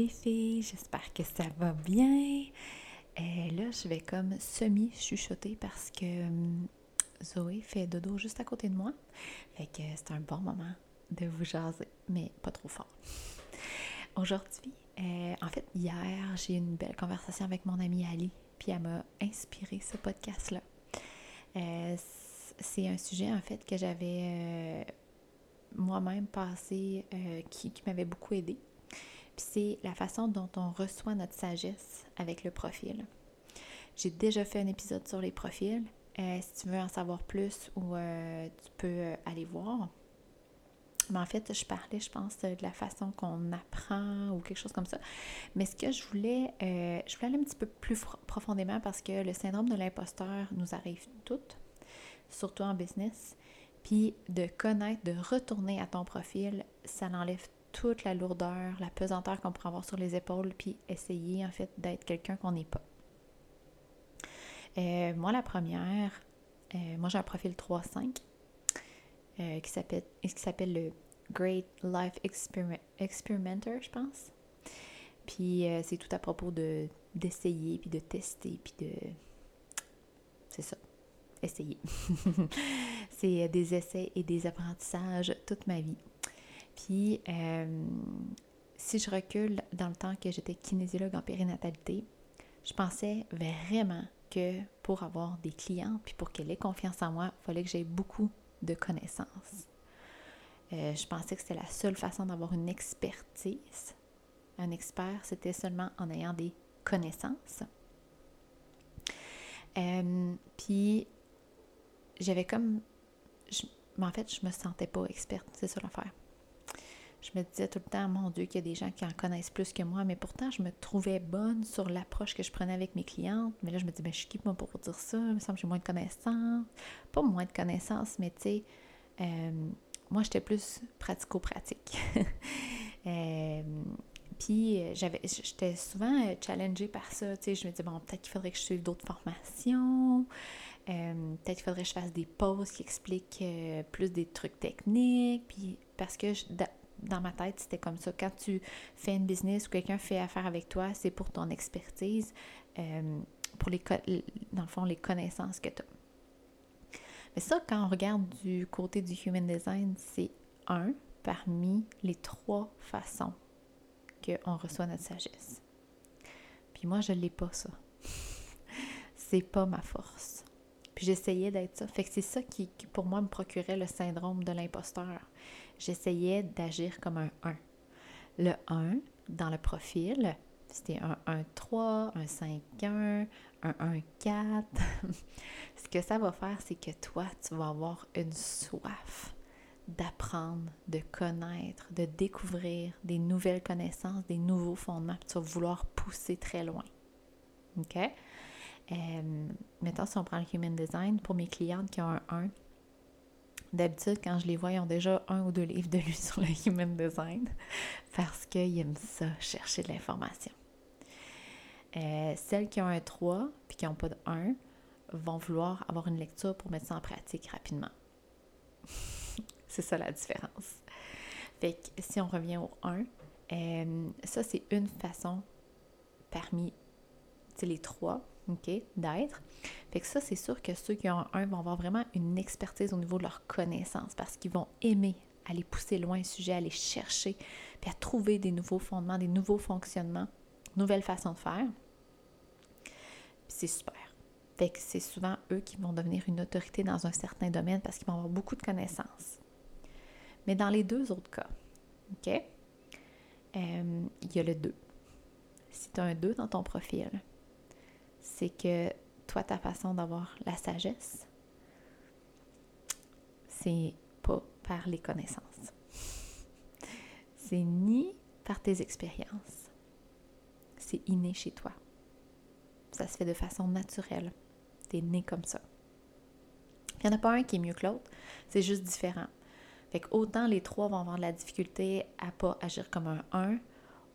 Les filles, j'espère que ça va bien. Euh, là, je vais comme semi-chuchoter parce que hum, Zoé fait dodo juste à côté de moi. Fait que c'est un bon moment de vous jaser, mais pas trop fort. Aujourd'hui, euh, en fait, hier, j'ai eu une belle conversation avec mon amie Ali, puis elle m'a inspiré ce podcast-là. Euh, c'est un sujet, en fait, que j'avais moi-même passé, qui m'avait beaucoup aidé c'est la façon dont on reçoit notre sagesse avec le profil. J'ai déjà fait un épisode sur les profils. Euh, si tu veux en savoir plus, ou euh, tu peux euh, aller voir. Mais en fait, je parlais, je pense, de la façon qu'on apprend ou quelque chose comme ça. Mais ce que je voulais, je voulais aller un petit peu plus profondément parce que le syndrome de l'imposteur nous arrive toutes, surtout en business. Puis de connaître, de retourner à ton profil, ça enlève toute la lourdeur, la pesanteur qu'on pourrait avoir sur les épaules, puis essayer en fait d'être quelqu'un qu'on n'est pas. Euh, moi, la première, euh, moi j'ai un profil 3-5 euh, qui s'appelle le Great Life Experimenter, je pense. Puis c'est tout à propos de d'essayer, puis de tester, puis de... C'est ça, essayer. c'est des essais et des apprentissages toute ma vie. Puis, euh, si je recule dans le temps que j'étais kinésiologue en périnatalité, je pensais vraiment que pour avoir des clients, puis pour qu'elle ait confiance en moi, il fallait que j'aie beaucoup de connaissances. Euh, je pensais que c'était la seule façon d'avoir une expertise. Un expert, c'était seulement en ayant des connaissances. Euh, puis, j'avais comme... mais en fait, je me sentais pas experte, c'est ça l'affaire je me disais tout le temps, mon Dieu, qu'il y a des gens qui en connaissent plus que moi, mais pourtant, je me trouvais bonne sur l'approche que je prenais avec mes clientes. Mais là, je me dis, ben, je suis qui, moi, pour dire ça? Il me semble que j'ai moins de connaissances. Pas moins de connaissances, mais tu sais, euh, moi, j'étais plus pratico-pratique. euh, puis, j'avais, j'étais souvent euh, challengée par ça. Tu sais, je me disais, bon, peut-être qu'il faudrait que je suive d'autres formations. Euh, peut-être qu'il faudrait que je fasse des pauses qui expliquent plus des trucs techniques. Puis, parce que je, dans ma tête, c'était comme ça. Quand tu fais une business ou quelqu'un fait affaire avec toi, c'est pour ton expertise, euh, pour les, dans le fond, les connaissances que tu as. Mais ça, quand on regarde du côté du human design, c'est un parmi les trois façons qu'on reçoit notre sagesse. Puis moi, je ne l'ai pas, ça. c'est pas ma force. Puis j'essayais d'être ça. Fait que c'est ça qui, pour moi, me procurait le syndrome de l'imposteur j'essayais d'agir comme un 1. Le 1, dans le profil, c'était un 1-3, un 5-1, un 1-4. Ce que ça va faire, c'est que toi, tu vas avoir une soif d'apprendre, de connaître, de découvrir des nouvelles connaissances, des nouveaux fondements. Tu vas vouloir pousser très loin. OK? Euh, mettons, si on prend le Human Design, pour mes clientes qui ont un 1, D'habitude, quand je les vois, ils ont déjà un ou deux livres de lui sur le human design parce qu'ils aiment ça, chercher de l'information. Euh, celles qui ont un 3 puis qui n'ont pas de 1 vont vouloir avoir une lecture pour mettre ça en pratique rapidement. c'est ça la différence. Fait que si on revient au 1, euh, ça c'est une façon parmi les trois D'être. Fait que ça, c'est sûr que ceux qui ont un vont avoir vraiment une expertise au niveau de leur connaissance parce qu'ils vont aimer aller pousser loin le sujet, aller chercher, puis à trouver des nouveaux fondements, des nouveaux fonctionnements, nouvelles façons de faire. C'est super. Fait que c'est souvent eux qui vont devenir une autorité dans un certain domaine parce qu'ils vont avoir beaucoup de connaissances. Mais dans les deux autres cas, OK, euh, il y a le 2. Si tu as un 2 dans ton profil, c'est que toi, ta façon d'avoir la sagesse, c'est pas par les connaissances. C'est ni par tes expériences. C'est inné chez toi. Ça se fait de façon naturelle. T'es né comme ça. Il n'y en a pas un qui est mieux que l'autre, c'est juste différent. Fait autant les trois vont avoir de la difficulté à pas agir comme un 1,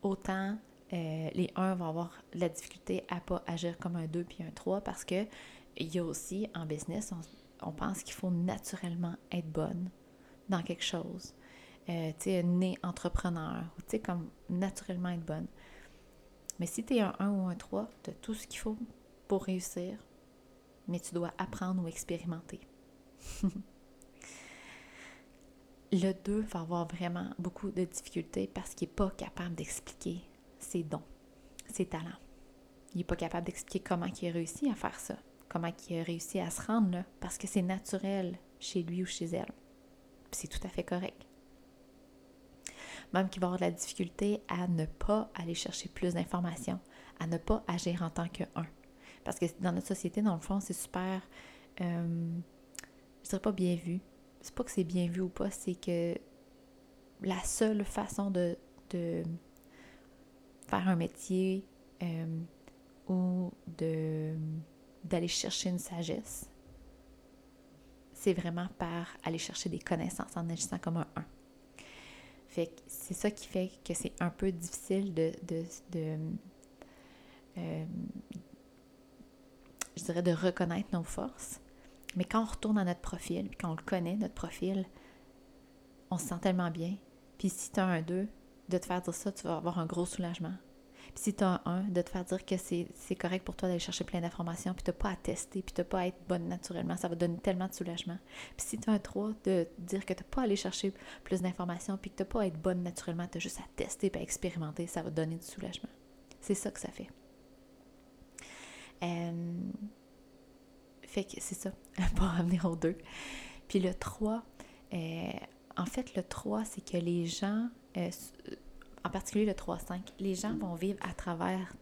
autant euh, les 1 vont avoir la difficulté à pas agir comme un 2 puis un 3 parce que il y a aussi en business, on, pense qu'il faut naturellement être bonne dans quelque chose. euh, tu sais, né entrepreneur, ou tu sais, comme naturellement être bonne. Mais si tu es un 1 ou un 3, tu as tout ce qu'il faut pour réussir, mais tu dois apprendre ou expérimenter. le 2 va avoir vraiment beaucoup de difficultés parce qu'il n'est pas capable d'expliquer ses dons, ses talents. Il n'est pas capable d'expliquer comment il a réussi à faire ça, comment il a réussi à se rendre là, parce que c'est naturel chez lui ou chez elle. C'est tout à fait correct. Même qu'il va avoir de la difficulté à ne pas aller chercher plus d'informations, à ne pas agir en tant que un. Parce que dans notre société, dans le fond, c'est super, euh, je dirais pas bien vu. C'est pas que c'est bien vu ou pas, c'est que la seule façon de faire un métier euh, ou de d'aller chercher une sagesse, c'est vraiment par aller chercher des connaissances en agissant comme un 1. Fait que c'est ça qui fait que c'est un peu difficile de, de, euh, je dirais, de reconnaître nos forces. Mais quand on retourne dans notre profil, puis quand on le connaît, notre profil, on se sent tellement bien. Puis si tu as un 2, de te faire dire ça, tu vas avoir un gros soulagement. Puis si tu as un 1, de te faire dire que c'est correct pour toi d'aller chercher plein d'informations, puis tu pas à tester, puis tu pas à être bonne naturellement, ça va donner tellement de soulagement. Puis si tu as un 3, de dire que tu pas à aller chercher plus d'informations, puis que tu pas à être bonne naturellement, tu as juste à tester et à expérimenter, ça va donner du soulagement. C'est ça que ça fait. Euh, fait que c'est ça, pour revenir au 2. Puis le 3, euh, en fait, le 3, c'est que les gens, euh, en particulier le 3-5, les gens vont vivre à travers,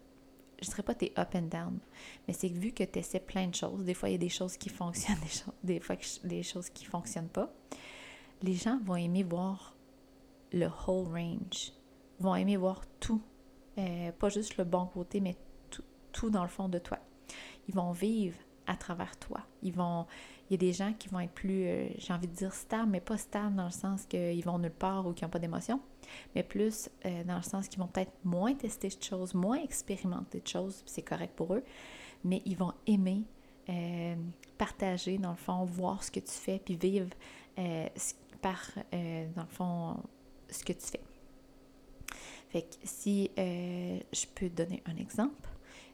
je ne dirais pas tes up and down, mais c'est que vu que tu essaies plein de choses, des fois il y a des choses qui fonctionnent, des, fois des choses qui ne fonctionnent pas, les gens vont aimer voir le whole range, vont aimer voir tout, pas juste le bon côté, mais tout, tout dans le fond de toi. Ils vont vivre à travers toi. Ils vont, il y a des gens qui vont être plus, euh, j'ai envie de dire stables, mais pas stables dans le sens qu'ils vont nulle part ou qu'ils n'ont pas d'émotion, mais plus euh, dans le sens qu'ils vont peut-être moins tester de choses, moins expérimenter de choses, c'est correct pour eux, mais ils vont aimer euh, partager, dans le fond, voir ce que tu fais, puis vivre par, dans le fond, ce que tu fais. Fait que si je peux donner un exemple,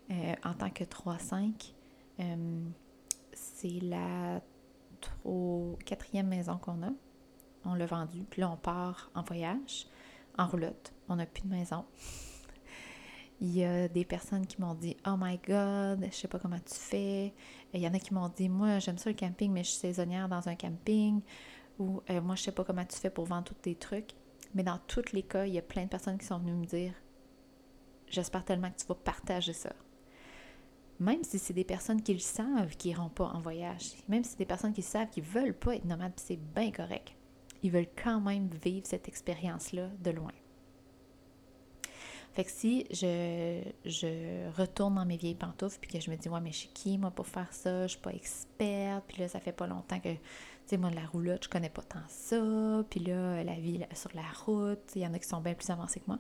en tant que 3-5. Euh, c'est la quatrième maison qu'on a. On l'a vendue. Puis là, on part en voyage, en roulotte. On n'a plus de maison. Il y a des personnes qui m'ont dit Oh my God, je sais pas comment tu fais. Il y en a qui m'ont dit Moi, j'aime ça le camping, mais je suis saisonnière dans un camping. Ou euh, Moi, je sais pas comment tu fais pour vendre tous tes trucs. Mais dans tous les cas, il y a plein de personnes qui sont venues me dire J'espère tellement que tu vas partager ça même si c'est des personnes qui le savent qui n'iront pas en voyage, même si c'est des personnes qui savent qu'ils ne veulent pas être nomades, c'est bien correct. Ils veulent quand même vivre cette expérience-là de loin. Fait que si je, je, retourne dans mes vieilles pantoufles puis que je me dis, ouais, mais je suis qui, moi, pour faire ça? Je suis pas experte. Puis là, ça fait pas longtemps que sais, moi, de la roulotte, je connais pas tant ça. Puis là, la vie sur la route, il y en a qui sont bien plus avancés que moi.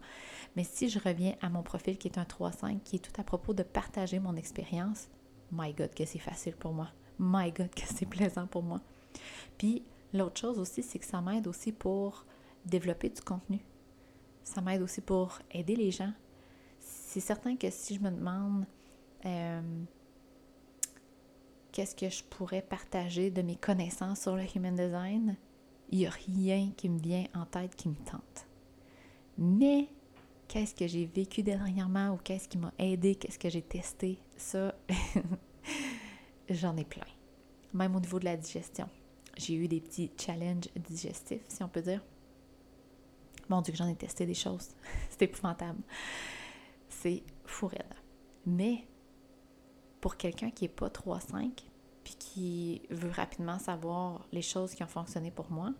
Mais si je reviens à mon profil qui est un 3-5, qui est tout à propos de partager mon expérience, my God, que c'est facile pour moi. My God, que c'est plaisant pour moi. Puis l'autre chose aussi, c'est que ça m'aide aussi pour développer du contenu. Ça m'aide aussi pour aider les gens. C'est certain que si je me demande... Euh, qu'est-ce que je pourrais partager de mes connaissances sur le human design, il n'y a rien qui me vient en tête qui me tente. Mais qu'est-ce que j'ai vécu dernièrement ou qu'est-ce qui m'a aidé, qu'est-ce que j'ai testé, ça, j'en ai plein. Même au niveau de la digestion. J'ai eu des petits challenges digestifs, si on peut dire. Mon Dieu, j'en ai testé des choses. C'est épouvantable. C'est fou Mais pour quelqu'un qui n'est pas 3-5, puis qui veut rapidement savoir les choses qui ont fonctionné pour moi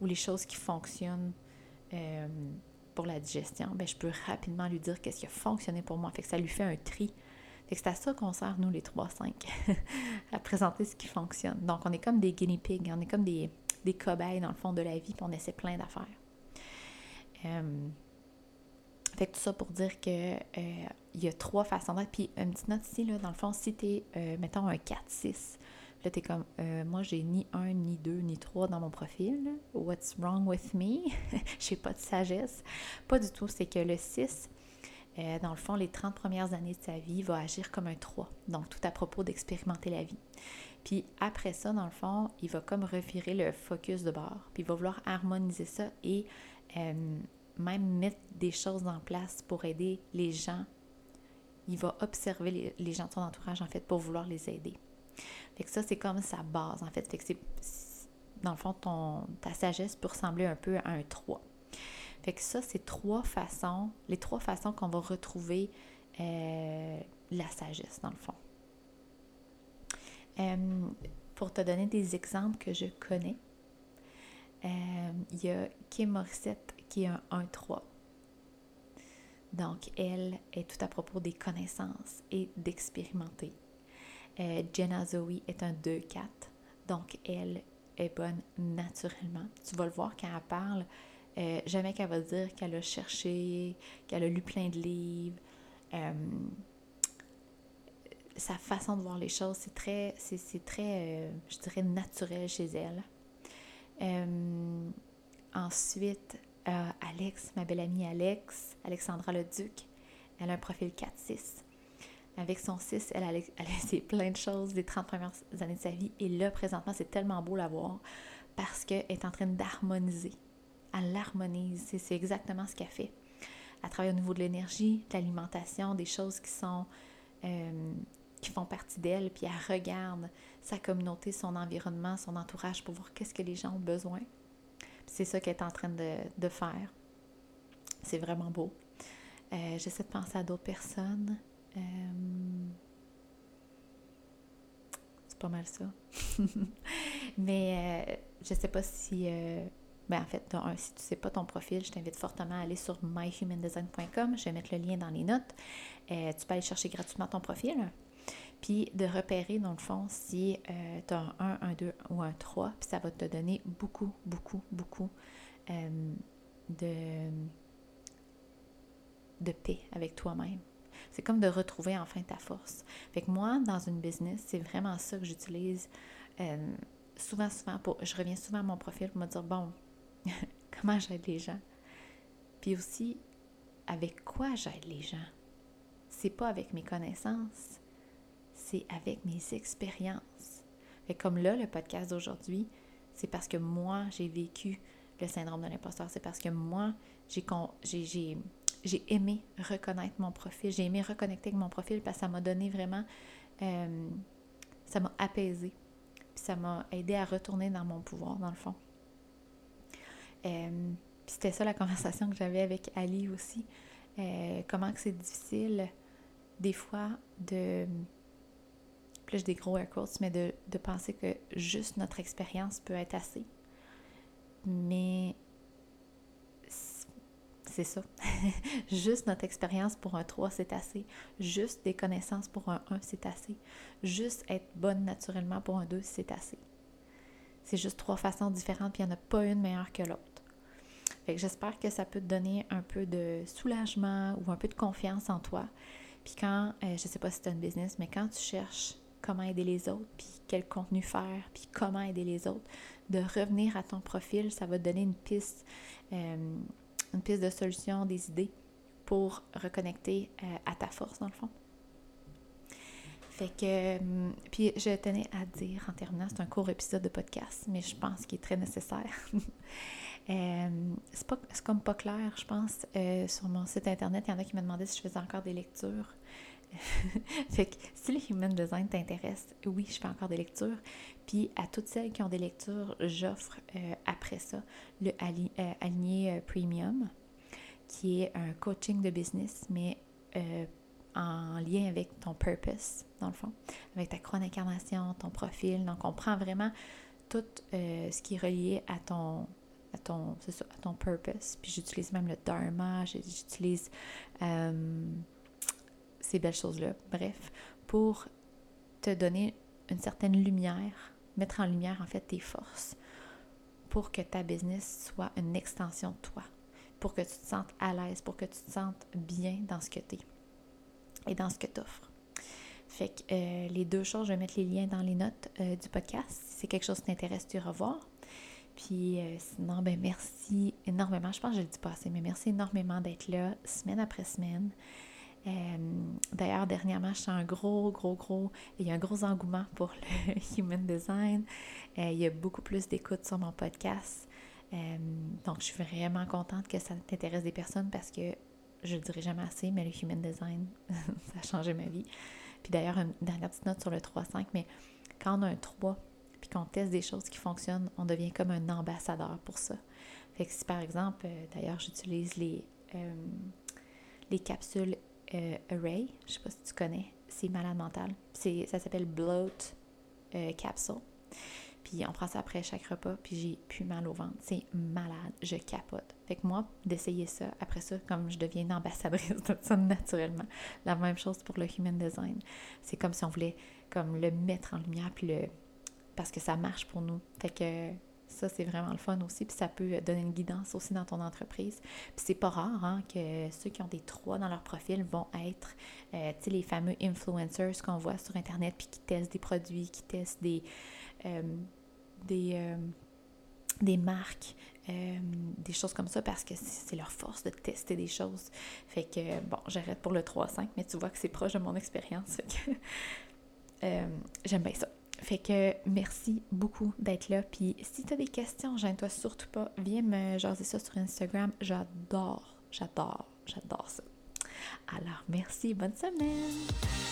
ou les choses qui fonctionnent euh, pour la digestion, ben, je peux rapidement lui dire qu'est-ce qui a fonctionné pour moi. Fait que ça lui fait un tri. Fait que c'est à ça qu'on sert, nous, les 3-5, à présenter ce qui fonctionne. Donc, on est comme des guinea pigs, on est comme des, des cobayes dans le fond de la vie, puis on essaie plein d'affaires. Euh, fait tout ça pour dire que euh, il y a trois façons d'être. Puis une petite note ici, là, dans le fond, si tu es, euh, mettons, un 4-6, Là, t'es comme, euh, moi, j'ai ni un, ni deux, ni trois dans mon profil. What's wrong with me? j'ai pas de sagesse. Pas du tout. C'est que le 6, euh, dans le fond, les 30 premières années de sa vie, va agir comme un 3. Donc, tout à propos d'expérimenter la vie. Puis après ça, dans le fond, il va comme revirer le focus de bord. Puis il va vouloir harmoniser ça et même mettre des choses en place pour aider les gens. Il va observer les, gens de son entourage, en fait, pour vouloir les aider. Fait que ça, c'est comme sa base, en fait. Fait que c'est, dans le fond, ton, ta sagesse peut ressembler un peu à un 3. Fait que ça, c'est trois façons, les trois façons qu'on va retrouver euh, la sagesse, dans le fond. Euh, pour te donner des exemples que je connais, euh, il y a Kim Morissette qui est un 1-3. Donc, elle est tout à propos des connaissances et d'expérimenter. Euh, Jenna Zoe est un 2-4. Donc, elle est bonne naturellement. Tu vas le voir quand elle parle. Euh, jamais qu'elle va dire qu'elle a cherché, qu'elle a lu plein de livres. Euh, sa façon de voir les choses, c'est très, c'est, très je dirais, naturel chez elle. ensuite, Alex, ma belle amie Alex, Alexandra Leduc, elle a un profil 4-6. Avec son 6, elle a, laissé plein de choses des 30 premières années de sa vie. Et là, présentement, c'est tellement beau la voir parce qu'elle est en train d'harmoniser. Elle l'harmonise. C'est exactement ce qu'elle fait. Elle travaille au niveau de l'énergie, de l'alimentation, des choses qui sont euh, qui font partie d'elle, puis elle regarde sa communauté, son environnement, son entourage pour voir qu'est-ce que les gens ont besoin. C'est ça qu'elle est en train de, faire. C'est vraiment beau. Euh, j'essaie de penser à d'autres personnes. Euh, c'est pas mal ça. Mais euh, je sais pas si. ben en fait, si tu sais pas ton profil, je t'invite fortement à aller sur myhumandesign.com. Je vais mettre le lien dans les notes. tu peux aller chercher gratuitement ton profil. Puis de repérer, dans le fond, si tu as un 1, un 2 ou un 3, puis ça va te donner beaucoup, beaucoup, beaucoup de, de paix avec toi-même. C'est comme de retrouver enfin ta force. Fait que moi, dans une business, c'est vraiment ça que j'utilise euh, souvent, souvent. Pour, je reviens souvent à mon profil pour me dire, bon, comment j'aide les gens? Puis aussi, avec quoi j'aide les gens? C'est pas avec mes connaissances, c'est avec mes expériences. Fait comme là, le podcast d'aujourd'hui, c'est parce que moi, j'ai vécu le syndrome de l'imposteur. C'est parce que moi, j'ai, j'ai, j'ai aimé reconnaître mon profil, j'ai aimé reconnecter avec mon profil parce que ça m'a donné vraiment, euh, ça m'a apaisé, puis ça m'a aidé à retourner dans mon pouvoir, dans le fond. Euh, puis c'était ça la conversation que j'avais avec Ali aussi. Euh, comment que c'est difficile, des fois, de. Des gros air mais de, de penser que juste notre expérience peut être assez. Mais c'est ça. Juste notre expérience pour un 3, c'est assez. Juste des connaissances pour un 1, c'est assez. Juste être bonne naturellement pour un 2, c'est assez. C'est juste trois façons différentes, puis il n'y en a pas une meilleure que l'autre. J'espère que ça peut te donner un peu de soulagement ou un peu de confiance en toi. Puis quand, euh, je sais pas si tu as une business, mais quand tu cherches comment aider les autres, puis quel contenu faire, puis comment aider les autres, de revenir à ton profil, ça va te donner une piste. Euh, une piste de solution, des idées pour reconnecter euh, à ta force, dans le fond. Fait que, hum, puis je tenais à dire en terminant, c'est un court épisode de podcast, mais je pense qu'il est très nécessaire. euh, c'est comme pas clair, je pense, euh, sur mon site internet, il y en a qui me demandaient si je faisais encore des lectures. fait que si le human design t'intéresse, oui, je fais encore des lectures. Puis à toutes celles qui ont des lectures, j'offre euh, après ça le euh, aligné euh, premium, qui est un coaching de business, mais en lien avec ton purpose, dans le fond, avec ta croix d'incarnation, ton profil. Donc, on prend vraiment tout ce qui est relié à ton, à ton, ça, à ton purpose. Puis j'utilise même le dharma, j'utilise ces belles choses-là. Bref, pour te donner une certaine lumière, mettre en lumière en fait tes forces pour que ta business soit une extension de toi, pour que tu te sentes à l'aise, pour que tu te sentes bien dans ce que tu es et dans ce que tu offres. Fait que euh, les deux choses, je vais mettre les liens dans les notes euh, du podcast. Si c'est quelque chose qui t'intéresse, tu revoir. Puis sinon, ben merci énormément. Je pense que je le dis pas assez, mais merci énormément d'être là semaine après semaine. D'ailleurs, dernièrement, je un gros, gros, gros. Il y a un gros engouement pour le human design. il y a beaucoup plus d'écoute sur mon podcast. donc, je suis vraiment contente que ça t'intéresse des personnes parce que je le dirai jamais assez, mais le human design, ça a changé ma vie. Puis d'ailleurs, une dernière petite note sur le 3-5, mais quand on a un 3, puis qu'on teste des choses qui fonctionnent, on devient comme un ambassadeur pour ça. Fait que si par exemple, euh, d'ailleurs, j'utilise les, euh, les capsules euh, Array, je sais pas si tu connais, c'est malade mental. Ça s'appelle Bloat Capsule. Puis on prend ça après chaque repas, puis j'ai plus mal au ventre. C'est malade, je capote. Fait que moi, d'essayer ça, après ça, comme je deviens une ambassadrice de ça naturellement. La même chose pour le human design. C'est comme si on voulait comme le mettre en lumière, puis le... parce que ça marche pour nous. Fait que ça, c'est vraiment le fun aussi, puis ça peut donner une guidance aussi dans ton entreprise. Puis c'est pas rare hein, que ceux qui ont des trois dans leur profil vont être, euh, les fameux influencers qu'on voit sur Internet, puis qui testent des produits, qui testent des euh, des, euh, des marques, euh, des choses comme ça parce que c'est leur force de tester des choses. Fait que, bon, j'arrête pour le 3-5, mais tu vois que c'est proche de mon expérience. j'aime bien ça. Fait que merci beaucoup d'être là. Puis si tu as des questions, gêne-toi surtout pas. Viens me jaser ça sur Instagram. J'adore, j'adore, j'adore ça. Alors, merci. Bonne semaine.